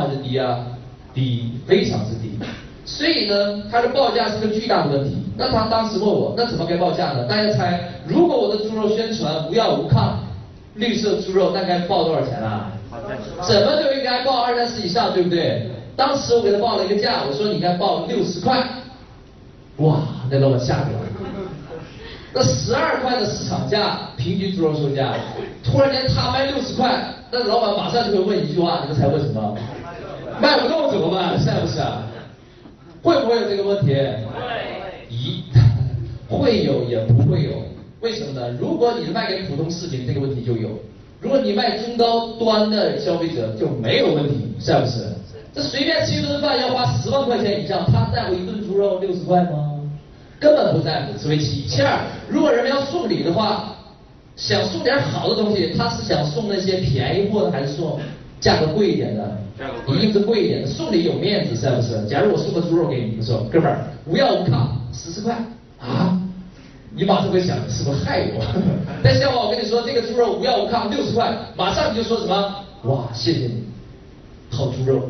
还是低啊？低，非常之低。所以呢，它的报价是个巨大的问题。那他当时问我，那怎么该报价呢？大家猜，如果我的猪肉宣传无药无抗，绿色猪肉，那该报多少钱啊？怎么就应该报二三十以上，对不对？当时我给他报了一个价，我说你应该报六十块。哇，那老板吓死了。那十二块的市场价，平均猪肉售价，突然间他卖六十块，那老板马上就会问一句话，你们猜为什么？卖不动怎么办？是不是啊？会不会有这个问题？会。一，会有也不会有，为什么呢？如果你卖给普通市民，这个问题就有；如果你卖中高端的消费者，就没有问题，是不是？这随便吃一顿饭要花十万块钱以上，他在乎一顿猪肉六十块吗？根本不在乎，这为其一。其二，如果人们要送礼的话，想送点好的东西，他是想送那些便宜货呢，还是送价格贵一点的？一定是贵一点的，送礼有面子，是不是？假如我送个猪肉给你，你说哥们儿无药无抗，十四块啊，你马上会想是不是害我？但像我，我跟你说这个猪肉无药无抗，六十块，马上你就说什么？哇，谢谢你，好猪肉。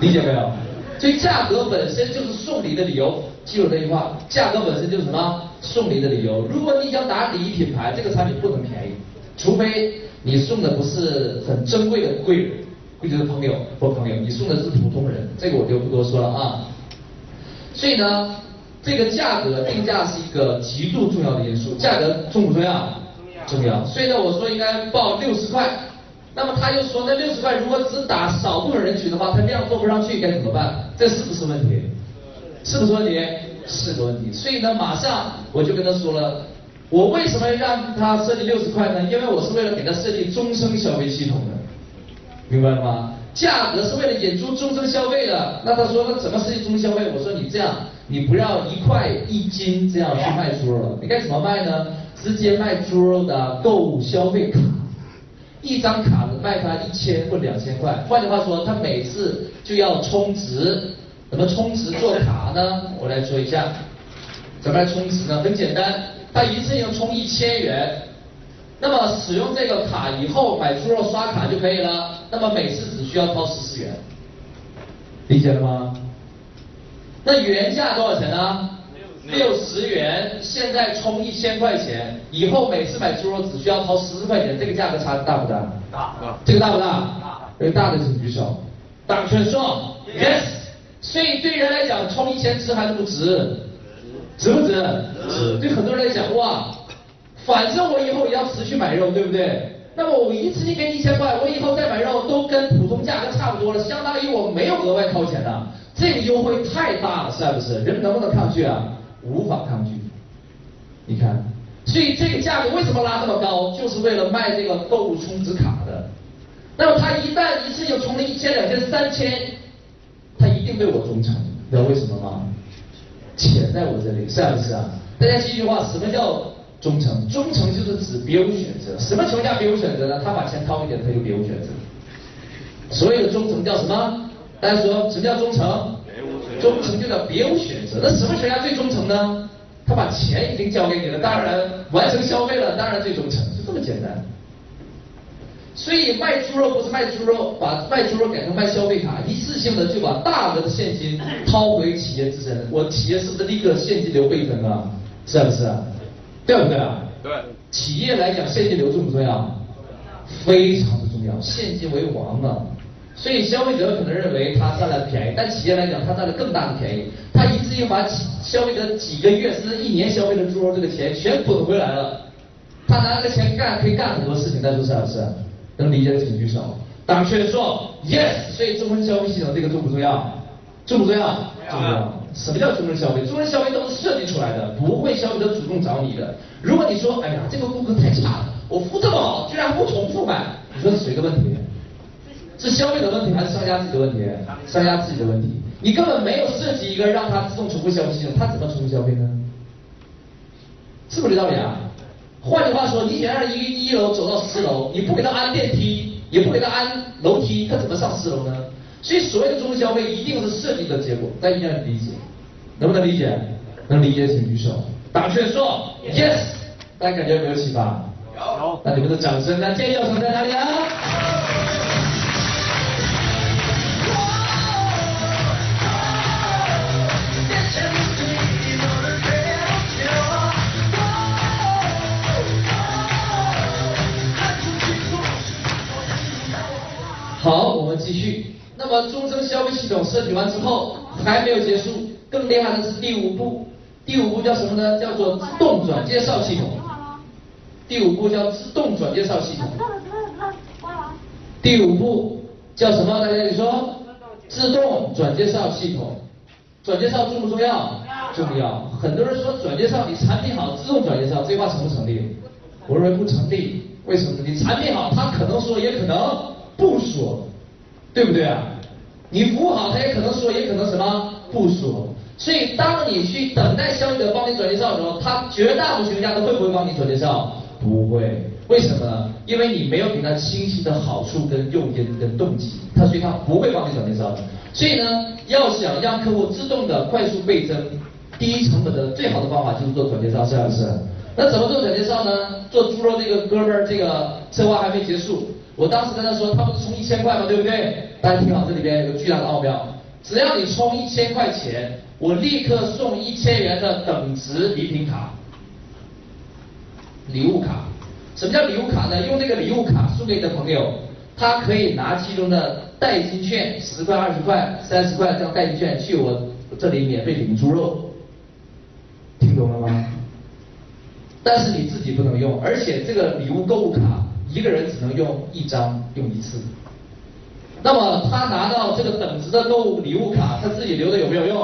理解没有？所以价格本身就是送礼的理由。记住这句话，价格本身就是什么？送礼的理由。如果你想打礼仪品牌，这个产品不能便宜，除非你送的不是很珍贵的贵人，贵族的朋友或朋友，你送的是普通人，这个我就不多说了啊。所以呢，这个价格定价是一个极度重要的因素。价格重不重要？重要。所以呢，我说应该报六十块。那么他又说，那六十块如果只打少部分人群的话，他量做不上去该怎么办？这是不是问题？是不是问题？是个问题。所以呢，马上我就跟他说了，我为什么让他设计六十块呢？因为我是为了给他设计终身消费系统的，明白了吗？价格是为了引出终身消费的。那他说，那怎么设计终身消费？我说你这样，你不要一块一斤这样去卖猪肉了，你该怎么卖呢？直接卖猪肉的购物消费卡。一张卡卖他一千或两千块，换句话说，他每次就要充值，怎么充值做卡呢？我来说一下，怎么来充值呢？很简单，他一次性充一千元，那么使用这个卡以后买猪肉刷卡就可以了，那么每次只需要掏十四元，理解了吗？那原价多少钱呢？六十元，现在充一千块钱，以后每次买猪肉只需要掏十四块钱，这个价格差大不大？大。这个大不大？大。有大的请举手。党全说 yes。所以对人来讲，充一千值还是不值？值不值？值。对很多人来讲，哇，反正我以后也要持续买肉，对不对？那么我一次性给你一千块，我以后再买肉都跟普通价格差不多了，相当于我没有额外掏钱的，这个优惠太大了，是不是？人能不能抗拒啊？无法抗拒，你看，所以这个价格为什么拉这么高？就是为了卖这个购物充值卡的。那么他一旦一次性充了一千、两千、三千，他一定对我忠诚，知道为什么吗？钱在我这里，是不是啊？大家记一句话，什么叫忠诚？忠诚就是指别无选择。什么情况下别无选择呢？他把钱掏一点，他就别无选择。所谓的忠诚叫什么？大家说，什么叫忠诚？忠诚就叫别无选择，那什么情况下最忠诚呢？他把钱已经交给你了，当然完成消费了，当然最忠诚，就这么简单。所以卖猪肉不是卖猪肉，把卖猪肉改成卖消费卡，一次性的就把大额的现金掏回企业自身，我企业是不是立刻现金流倍增啊？是不是？对不对啊？对。企业来讲，现金流重不重要？非常的重要，现金为王啊。所以消费者可能认为他占了便宜，但企业来讲他占了更大的便宜。他一次性把消费者几个月甚至一年消费的猪肉这个钱全滚回来了，他拿这个钱干可以干很多事情，大家说是不是？能理解的请举手。党确说 yes，所以中国消费系统这个重不重要？重不重要？重要。什么叫终身消费？终身消费都是设计出来的，不会消费者主动找你的。如果你说哎呀这个顾客太差了，我服务这么好，居然不重复买，你说是谁的问题？是消费者问题还是商家自己的问题？商家自己的问题。你根本没有设计一个让他自动重复消费系统，他怎么重复消费呢？是不是这道理啊？换句话说，你想让一个一楼走到四楼，你不给他安电梯，也不给他安楼梯，他怎么上四楼呢？所以所谓的中消费一定是设计的结果，大家一定要理解，能不能理解？能理解请举手，打趣说 yes，大家感觉有没有启发？有。那你们的掌声，那建议要藏在哪里啊？好，我们继续。那么终身消费系统设计完之后还没有结束，更厉害的是第五步。第五步叫什么呢？叫做自动转介绍系统。第五步叫自动转介绍系统。第五步叫什么？大家你说，自动转介绍系统。转介绍重不重要？重要。很多人说转介绍，你产品好，自动转介绍，这话成不成立？我认为不成立。为什么？你产品好，他可能说，也可能不说，对不对啊？你服务好，他也可能说，也可能什么不说。所以，当你去等待消费者帮你转介绍的时候，他绝大部分情况下都会不会帮你转介绍？不会。为什么呢？因为你没有给他清晰的好处跟诱因跟动机，他所以他不会帮你转介绍的。所以呢，要想让客户自动的快速倍增、低成本的最好的方法就是做转介绍，是不是？那怎么做转介绍呢？做猪肉这个哥们儿，这个策划还没结束。我当时跟他说，他不是充一千块吗？对不对？大家听好，这里边有个巨大的奥妙。只要你充一千块钱，我立刻送一千元的等值礼品卡，礼物卡。什么叫礼物卡呢？用这个礼物卡送给你的朋友，他可以拿其中的代金券，十块、二十块、三十块这样代金券去我这里免费领猪肉。听懂了吗？但是你自己不能用，而且这个礼物购物卡一个人只能用一张，用一次。那么他拿到这个等值的购物礼物卡，他自己留着有没有用？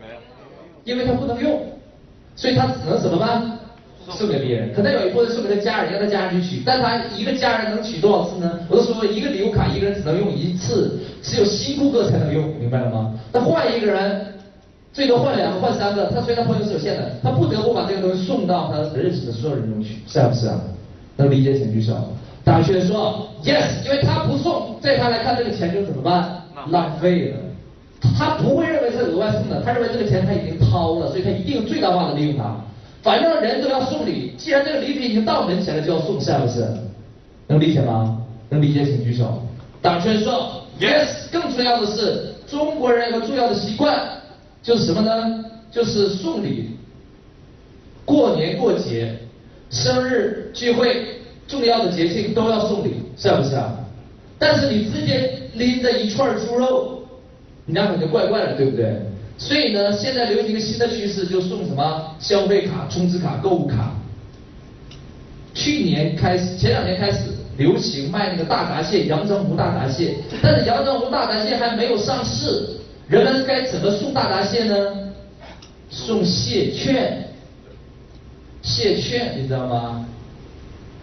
没有，因为他不能用，所以他只能怎么办？送给别人。可能有一部分送给他家人，让他家人去取。但他一个家人能取多少次呢？我都说，一个礼物卡一个人只能用一次，只有新顾客才能用，明白了吗？那换一个人，最多换两个、换三个。他虽然朋友是有限的，他不得不把这个东西送到他认识的所有人中去，是不是啊？能理解请举手。大学说 yes，因为他不送，在他来看这个钱就怎么办？浪费了。他不会认为是额外送的，他认为这个钱他已经掏了，所以他一定最大化的利用它。反正人都要送礼，既然这个礼品已经到门前了，就要送，是不是？能理解吗？能理解请举手。大圈说 yes，更重要的是中国人有个重要的习惯，就是什么呢？就是送礼。过年过节、生日聚会。重要的节庆都要送礼，是不是啊？但是你直接拎着一串猪肉，人家感觉怪怪的，对不对？所以呢，现在流行一个新的趋势，就送什么消费卡、充值卡、购物卡。去年开始，前两年开始流行卖那个大闸蟹，阳澄湖大闸蟹，但是阳澄湖大闸蟹还没有上市，人们该怎么送大闸蟹呢？送蟹券，蟹券，你知道吗？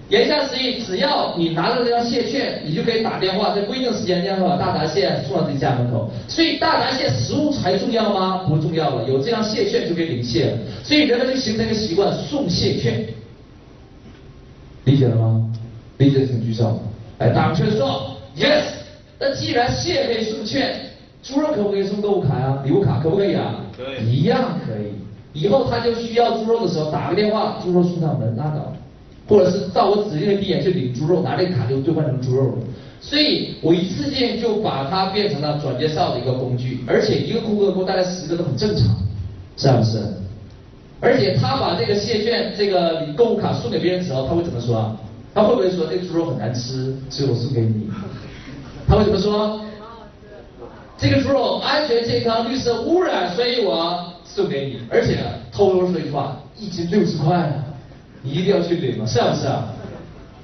言下之意，只要你拿着这张蟹券，你就可以打电话，在规定时间内把大闸蟹送到自己家门口。所以大闸蟹食物还重要吗？不重要了，有这张蟹券就可以领蟹了。所以人们就形成一个习惯，送蟹券。理解了吗？理解请举手。哎，党圈说 yes。那既然蟹可以送券，猪肉可不可以送购物卡呀？礼物卡可不可以啊？可以。一样可以。以后他就需要猪肉的时候，打个电话，猪肉送上门，拉倒。或者是到我指定的地点去领猪肉，拿这个卡就兑换成猪肉了。所以我一次性就把它变成了转介绍的一个工具，而且一个顾客给我带来十个都很正常，是不是？而且他把这个蟹券、这个购物卡送给别人的时候，他会怎么说？他会不会说这个猪肉很难吃，所以我送给你？他会怎么说？这个猪肉安全健康、绿色污染，所以我送给你。而且偷偷说一句话，一斤六十块。你一定要去领吗？是不是？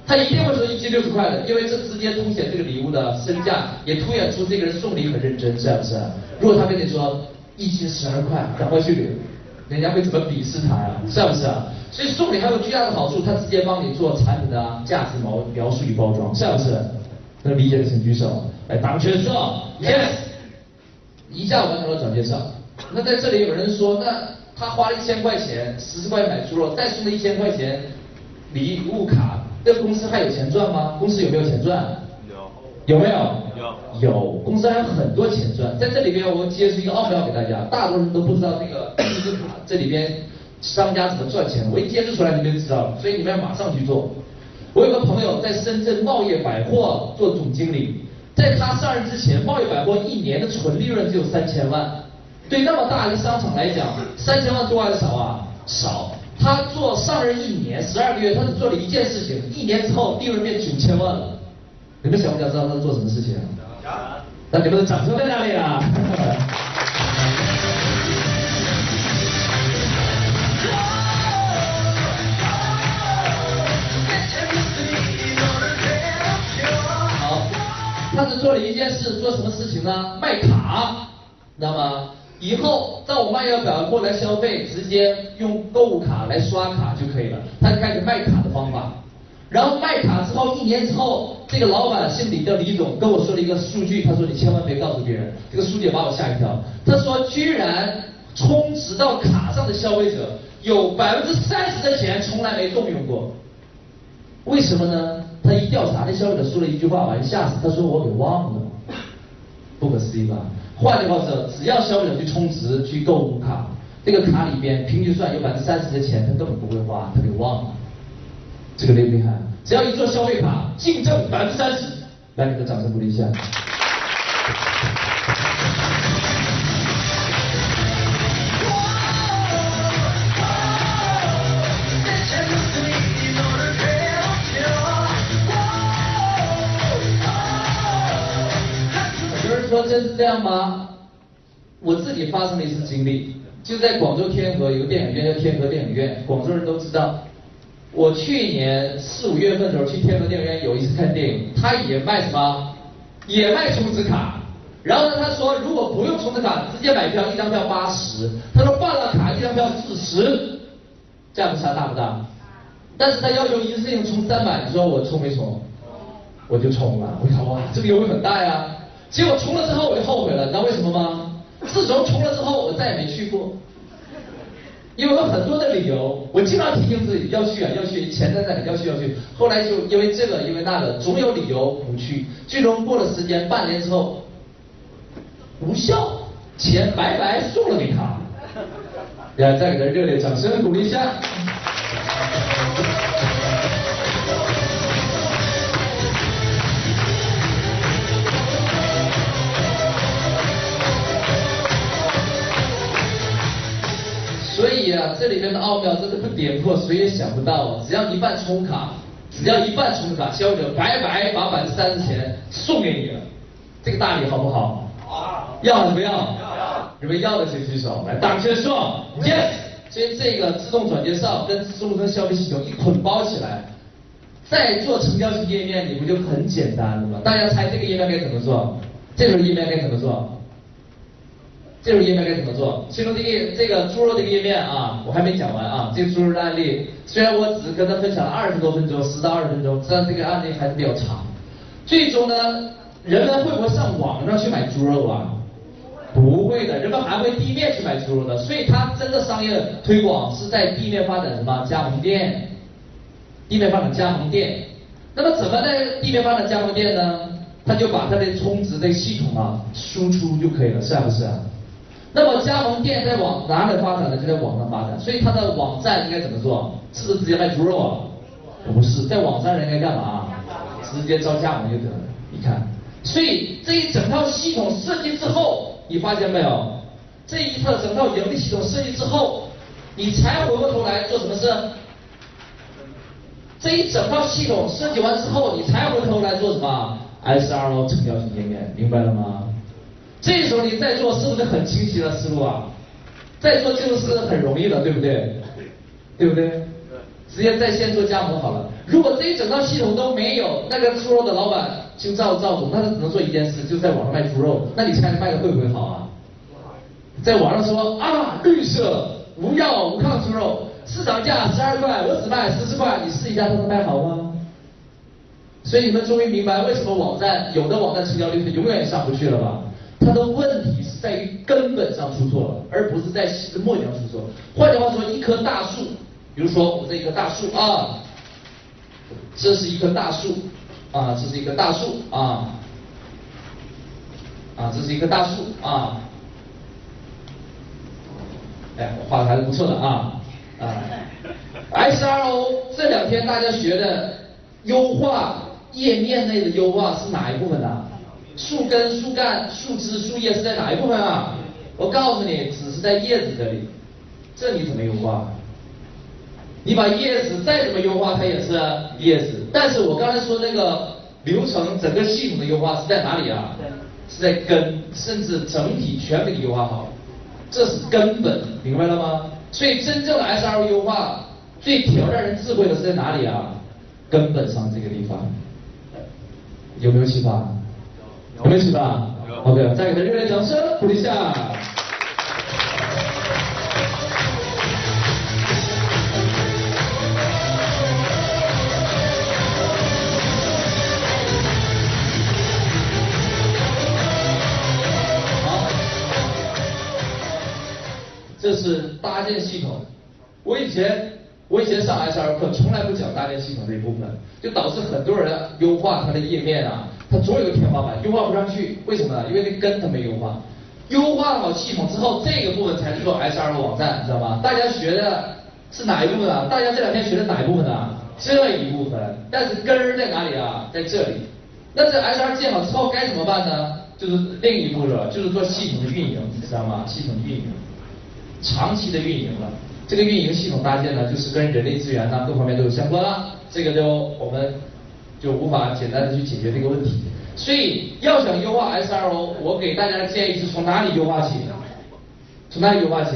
他一定会说一斤六十块的，因为这直接凸显这个礼物的身价，也凸显出这个人送礼很认真，是不是？如果他跟你说一斤十二块，赶快去领，人家会怎么鄙视他呀？是不是？所以送礼还有巨大的好处，他直接帮你做产品的价值描描述与包装，是不是？能理解的请举手。来，打个圈说 yes，一下完成了转介绍。那在这里有人说那。他花了一千块钱，十块买猪肉，再送了一千块钱礼物卡，这个公司还有钱赚吗？公司有没有钱赚？有。有没有？有。有。公司还有很多钱赚，在这里边我揭示一个奥妙给大家，大多数人都不知道这个 这个卡这里边商家怎么赚钱，我一揭示出来你们就知道了，所以你们要马上去做。我有个朋友在深圳茂业百货做总经理，在他上任之前，茂业百货一年的纯利润只有三千万。对那么大一个商场来讲，三千万多还是少啊？少。他做上任一年十二个月，他只做了一件事情，一年之后利润变九千万了。你们想不想知道他是做什么事情？想。那你们的掌声在哪里啊？好，他只做了一件事，做什么事情呢？卖卡，知道吗？以后在我卖药表过来消费，直接用购物卡来刷卡就可以了。他就开始卖卡的方法，然后卖卡之后一年之后，这个老板姓李叫李总跟我说了一个数据，他说你千万别告诉别人，这个数据把我吓一跳。他说居然充值到卡上的消费者有百分之三十的钱从来没动用过，为什么呢？他一调查，那消费者说了一句话，把人吓死。他说我给忘了，不可思议吧？换句话说，只要消费者去充值、去购物卡，这个卡里边平均算有百分之三十的钱，他根本不会花，他给忘了。这个厉不厉害？只要一做消费卡，净挣百分之三十，来，你的掌声鼓励一下。真是这样吗？我自己发生了一次经历，就在广州天河有个电影院叫天河电影院，广州人都知道。我去年四五月份的时候去天河电影院有一次看电影，他也卖什么？也卖充值卡。然后呢，他说如果不用充值卡，直接买票，一张票八十。他说办了卡，一张票四十，价格差大不大？但是他要求一次性充三百，你说我充没充？我就充了。我想哇，这个优惠很大呀。结果充了之后我就后悔了，你知道为什么吗？自从充了之后我再也没去过，因为有很多的理由，我经常提醒自己要去啊要去，钱在那里要去要去，后来就因为这个因为那个，总有理由不去，最终过了时间半年之后，无效，钱白白送了给他，来再给他热烈掌声鼓励一下。这里面的奥妙真的不点破，谁也想不到。只要一半充卡，只要一半充卡，消费者白白把百分之三十钱送给你了，这个大礼好不好？好。要还是不要？要。你们要的请举手，来，大声说，yes。所以这个自动转介绍跟终身消费系统一捆包起来，再做成交型页面，你不就很简单了吗？大家猜这个页面该怎么做？这种页面该怎么做？这种页面该怎么做？其中这个这个猪肉这个页面啊，我还没讲完啊。这个猪肉的案例，虽然我只跟他分享了二十多分钟，十到二十分钟，但这个案例还是比较长。最终呢，人们会不会上网上去买猪肉啊？不会的，人们还会地面去买猪肉的。所以它真的商业推广是在地面发展什么加盟店？地面发展加盟店。那么怎么在地面发展加盟店呢？他就把他的充值的系统啊输出就可以了，是不是？那么加盟店在网哪里发展呢？就在网上发展，所以它的网站应该怎么做？是不是直接卖猪肉啊？不是，在网上人该干嘛？直接招加盟就得了。你看，所以这一整套系统设计之后，你发现没有？这一套整套盈利系统设计之后，你才回过头来做什么事？这一整套系统设计完之后，你才回头来做什么？SRO 成交型页面，明白了吗？这时候你再做是不是很清晰的思路啊？再做就是很容易的，对不对？对不对？直接在线做加盟好了。如果这一整套系统都没有，那个猪肉的老板就赵赵总，那他只能做一件事，就在网上卖猪肉。那你猜卖的会不会好啊？在网上说啊，绿色无药无抗猪肉，市场价十二块，我只卖十四块，你试一下，他能卖好吗？所以你们终于明白为什么网站有的网站成交率是永远上不去了吧？它的问题是在于根本上出错了，而不是在末端出错。换句话说，一棵大树，比如说我这一棵大树啊，这是一棵大树啊，这是一棵大树啊，啊，这是一棵大树啊，哎，我画的还是不错的啊啊，SRO 这两天大家学的优化页面内的优化是哪一部分呢？树根、树干、树枝、树叶是在哪一部分啊？我告诉你，只是在叶子这里，这你怎么优化？你把叶子再怎么优化，它也是叶子。但是我刚才说那个流程，整个系统的优化是在哪里啊？是在根，甚至整体全给你优化好，这是根本，明白了吗？所以真正的 SRO 优化，最挑战人智慧的是在哪里啊？根本上这个地方，有没有启发？有没有启发？OK，再给他热烈掌声鼓励一下。这是搭建系统。我以前我以前上 S R 课从来不讲搭建系统这一部分，就导致很多人优化它的页面啊，它总有个天花板，优化不上去。为什么呢？因为那根它没优化。优化好系统之后，这个部分才是做 S R 的网站，知道吗？大家学的是哪一部分啊？大家这两天学的哪一部分啊？这一部分。但是根儿在哪里啊？在这里。那这 S R 建好之后该怎么办呢？就是另一步了，就是做系统的运营，知道吗？系统的运营。长期的运营了，这个运营系统搭建呢，就是跟人力资源呢各方面都有相关了，这个就我们就无法简单的去解决这个问题。所以要想优化 SRO，我给大家的建议是从哪里优化起？从哪里优化起？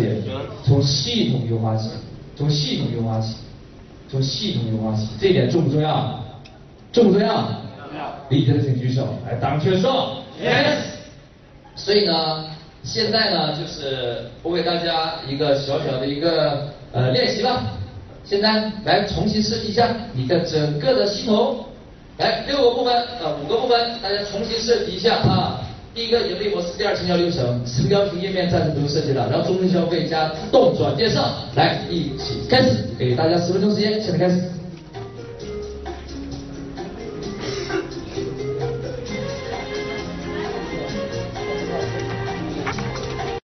从系统优化起，从系统优化起，从系统优化起，这一点重不重要？重不重要？理解的请举手，来，党确说，yes。所以呢？现在呢，就是我给大家一个小小的一个呃练习吧。现在来重新设计一下你的整个的系统，来六个部分啊五个部分，大家重新设计一下啊。第一个盈利模式，第二成交流程，成交型页面暂时不用设计了，然后终身消费加自动转介绍，来一起开始，给大家十分钟时间，现在开始。